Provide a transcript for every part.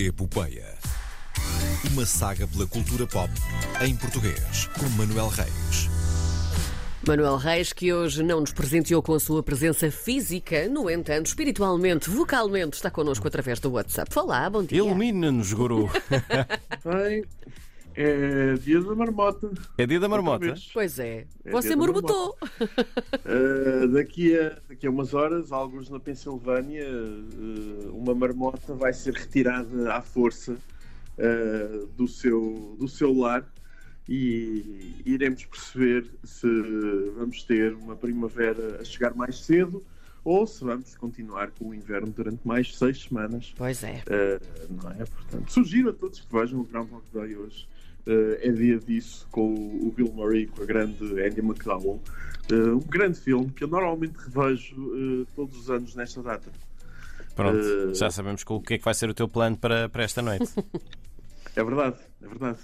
Epopeia. Uma saga pela cultura pop em português, com Manuel Reis. Manuel Reis, que hoje não nos presenteou com a sua presença física, no entanto, espiritualmente, vocalmente, está connosco através do WhatsApp. Olá, bom dia. Ilumina-nos, guru. Bem, é dia da marmota. É dia da marmota. Vez. Pois é, É você morbotou. Uh, daqui, a, daqui a umas horas, alguns na Pensilvânia, uh, uma marmota vai ser retirada à força uh, do, seu, do seu lar e iremos perceber se vamos ter uma primavera a chegar mais cedo ou se vamos continuar com o inverno durante mais seis semanas. Pois é. Uh, não é? Portanto, sugiro a todos que vejam o Groundhog Day hoje. Uh, é dia disso com o, o Bill Murray, com a grande Andy McDowell. Uh, um grande filme que eu normalmente revejo uh, todos os anos nesta data. Pronto, já sabemos o que é que vai ser o teu plano para, para esta noite. É verdade, é verdade.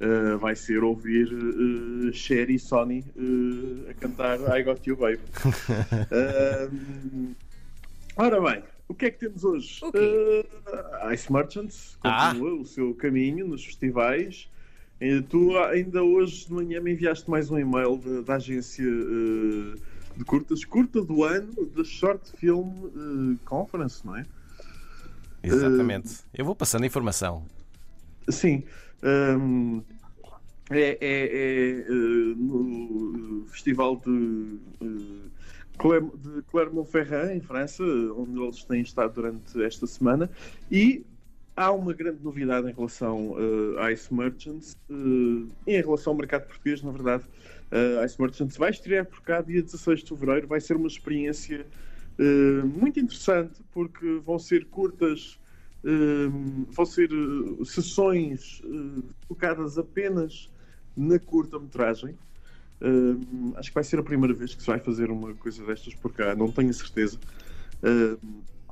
Uh, vai ser ouvir uh, Cher e Sony uh, a cantar I Got You Baby. Uh, ora bem, o que é que temos hoje? O quê? Uh, Ice Merchants Ah. continua o seu caminho nos festivais. Tu ainda hoje de manhã me enviaste mais um e-mail da- da agência uh, de curtas, curta do ano, da Short Film uh, Conference, não é? Exatamente. Eu vou passando a informação. Sim. hum, é é- é, eh, no Festival de, eh, de Clermont-Ferrand, em França, onde eles têm estado durante esta semana, e há uma grande novidade em relação eh, a Ice Merchants, em relação ao mercado português, na verdade. A Ice Merchants vai estrear por cá dia 16 de fevereiro, vai ser uma experiência eh, muito interessante, porque vão ser curtas vão ser uh, sessões uh, focadas apenas na curta-metragem. Acho que vai ser a primeira vez que se vai fazer uma coisa destas por cá, não tenho certeza.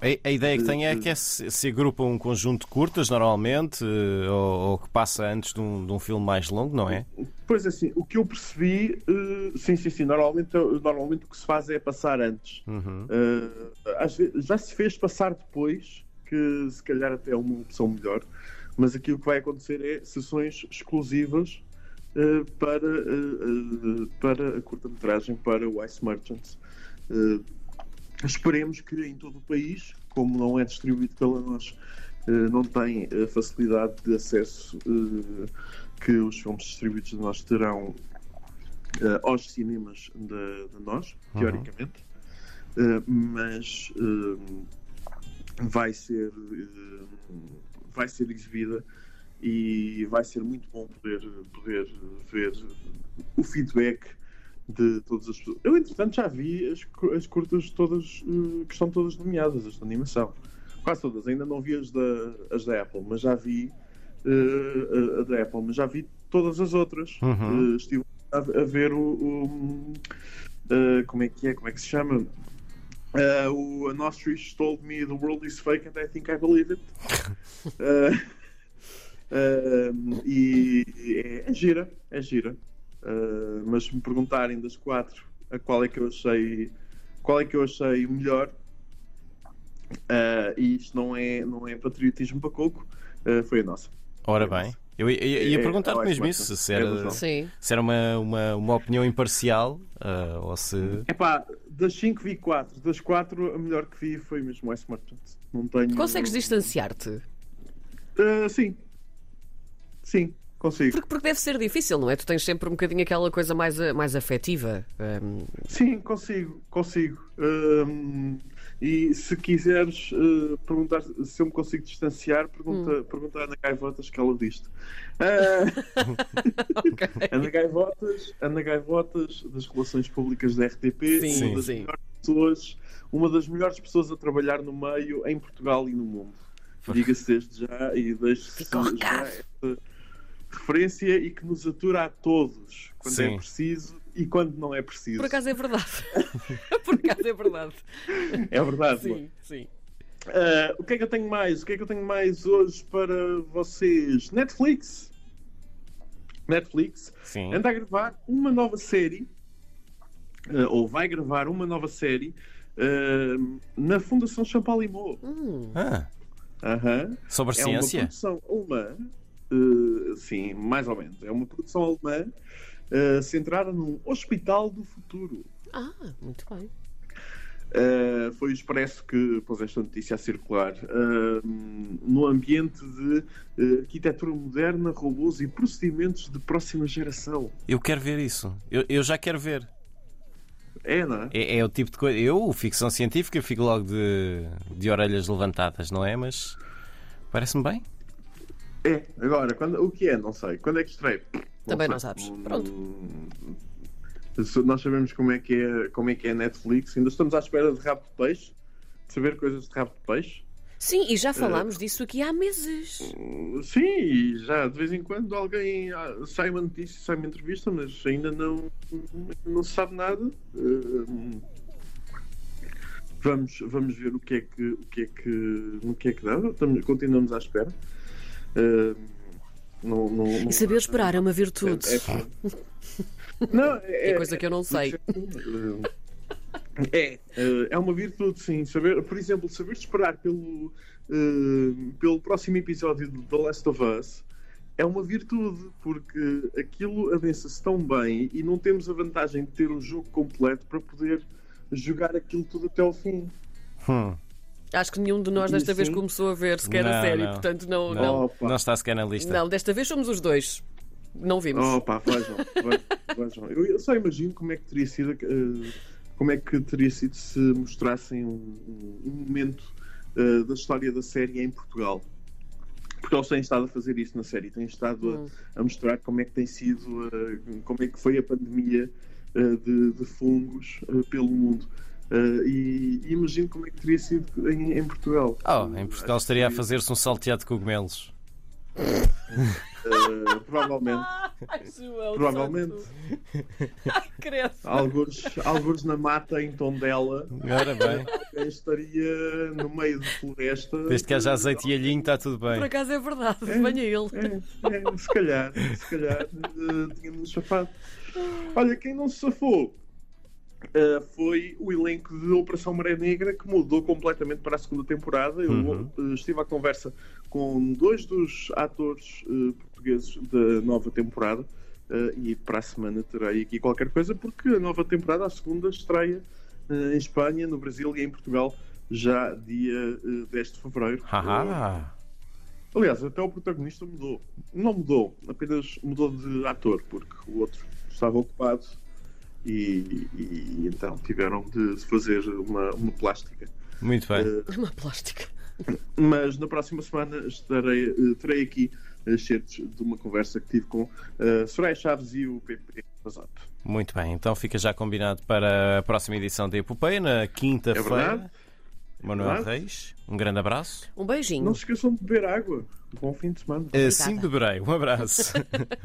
A, ideia que tenho é que é se, se agrupa um conjunto de curtas, normalmente, eh, ou, ou que passa antes de um, de um filme mais longo, não é? pois assim, o que eu percebi, uh, sim, sim, sim, normalmente, normalmente o que se faz é passar antes. Uhum. Uh, às vezes, já se fez passar depois, que se calhar até é uma opção melhor, mas aqui o que vai acontecer é sessões exclusivas uh, para, uh, para a curta-metragem, para o Ice Merchants. Uh, esperemos que em todo o país, como não é distribuído pela nós, não tem a facilidade de acesso que os filmes distribuídos de nós terão aos cinemas da de nós, teoricamente. Uh, mas vai ser uh, vai ser exibida e vai ser muito bom poder, poder ver o feedback de todas as pessoas. Eu, entretanto, já vi as, as curtas todas uh, que estão todas nomeadas, as de animação. Quase todas, ainda não vi as da, as da Apple, mas já vi uh, a, a da Apple, mas já vi todas as outras. Uhum. Uh, estive a, a ver o, o, uh, como é que é, como é que se chama? Uh, o An Ostrich told me the world is fake and I think I believe it. Uh, um, e é, é gira, é gira. Uh, mas se me perguntarem das quatro a qual é que eu achei qual é que eu achei melhor uh, e isto não é, não é patriotismo para coco, uh, foi a nossa. Ora bem, eu ia, ia- ia É, perguntar-te é, mesmo é, isso, se é era, se era uma, uma, uma opinião imparcial ou se. Epá, das 5 vi 4, das 4 a melhor que vi foi mesmo Ice Merchants. Não tenho. Consegues distanciar-te? Uh, sim. Sim, consigo. Porque, porque deve ser difícil, não é? Tu tens sempre um bocadinho aquela coisa mais, a- mais afetiva. Hum, Sim, consigo, consigo. Hum, e se quiseres uh, perguntar se eu me consigo distanciar, pergunta, pergunta à Ana Gaivotas que ela diz Ana Gaivotas, Ana Gaivotas das Relações Públicas da RTP, Sim, uma das sim. melhores pessoas, uma das melhores pessoas a trabalhar no meio em Portugal e no mundo. Diga-se desde já e deixe-se já esta referência e que nos atura a todos quando Sim. é preciso e quando não é preciso. por acaso é verdade. por acaso é verdade. É verdade. Sim, sim. Ah, o que é que eu tenho mais? O que é que eu tenho mais hoje para vocês? Netflix. Netflix Sim. anda a gravar uma nova série, ah, ou vai gravar uma nova série ah, na Fundação Champalimau. Hum, Ah, Aham. Sobre É uma ciência? produção alemã, eh, sim, mais ou menos. É uma produção alemã eh, centrada num hospital do futuro. Ah, muito bem. Uh, foi o Expresso que pôs esta notícia a circular. Uh, no ambiente de uh, arquitetura moderna, robôs e procedimentos de próxima geração. Eu quero ver isso. Eu, eu já quero ver. É, não é? É, é o tipo de coisa. Eu, ficção científica, fico logo de, de orelhas levantadas, não é? Mas parece-me bem. É. Agora, quando, o que é? Não sei. Quando é que estreia? Também não sabes. Pronto. Nós sabemos como é, que é, como é que é a Netflix. Ainda estamos à espera de rabo de peixe. De saber coisas de rabo de peixe. Sim, e já falámos disso aqui há meses. Sim, e já de vez em quando alguém ah, sai uma notícia, sai uma entrevista, mas ainda não, não se sabe nada. Hum, Vamos, vamos ver o que é que, o que, é que, no que é que dá. Estamos- continuamos à espera. Não- não- não- E saber esperar é uma virtude. é- é- não, é, É coisa que eu não sei. É, eh, é uma virtude, sim. Saber, por exemplo, saber esperar pelo, eh, pelo próximo episódio de The Last of Us é uma virtude, porque aquilo avança-se tão bem e não temos a vantagem de ter o jogo completo para poder jogar aquilo tudo até ao fim. Hum. Acho que nenhum de nós desta E vez sim. começou a ver sequer a Não, série, não. portanto não, Não, não. Não está sequer na lista. Não, desta vez somos os dois. Não vimos. Oh pá, vejam, vejam, vejam. Eu, eu só imagino como é que teria sido eh, como é que teria sido se mostrassem um, um- momento eh, da história da série em Portugal. Porque eles têm estado a fazer isso na série, têm estado Hum. a, a mostrar como é que tem sido, eh, como é que foi a pandemia eh, de, de fungos pelo mundo. Eh, e, e imagino como é que teria sido em, em Portugal. Oh, em Portugal Acho estaria a que, fazer-se um salteado de cogumelos. eh, provavelmente, Ai, João, provavelmente. Ai, alguns, alguns na mata em Tondela. Ora bem. Alguém estaria no meio de floresta. Desde que haja azeite e alhinho, está tudo Por bem. acaso é verdade, venha ele. É, é, se calhar, se calhar eh, tínhamos safado. Olha, quem não se safou eh, foi o elenco de Operação Maré Negra que mudou completamente para a segunda temporada. Eu Uhum. eh, estive à conversa com dois dos atores eh, portugueses da nova temporada. e para a semana terei aqui qualquer coisa, porque a nova temporada, a segunda, estreia em Espanha, no Brasil e em Portugal, já dia eh, 10 de fevereiro. Haha. Aliás, até o protagonista mudou. Não mudou, apenas mudou de ator, porque o outro estava ocupado e, e então tiveram de fazer uma, uma plástica. Muito bem. Eh, Uma plástica. mas na próxima semana estarei, eh, terei aqui excertos de uma conversa que tive com eh, Soraya Chaves e o PP WhatsApp. Muito bem. Então fica já combinado para a próxima edição da Epopeia, na É quinta-feira. verdade? Manuel verdade. Reis, um grande abraço. Um beijinho. Não se esqueçam de beber água. Bom fim de semana. Assim beberei. Um abraço.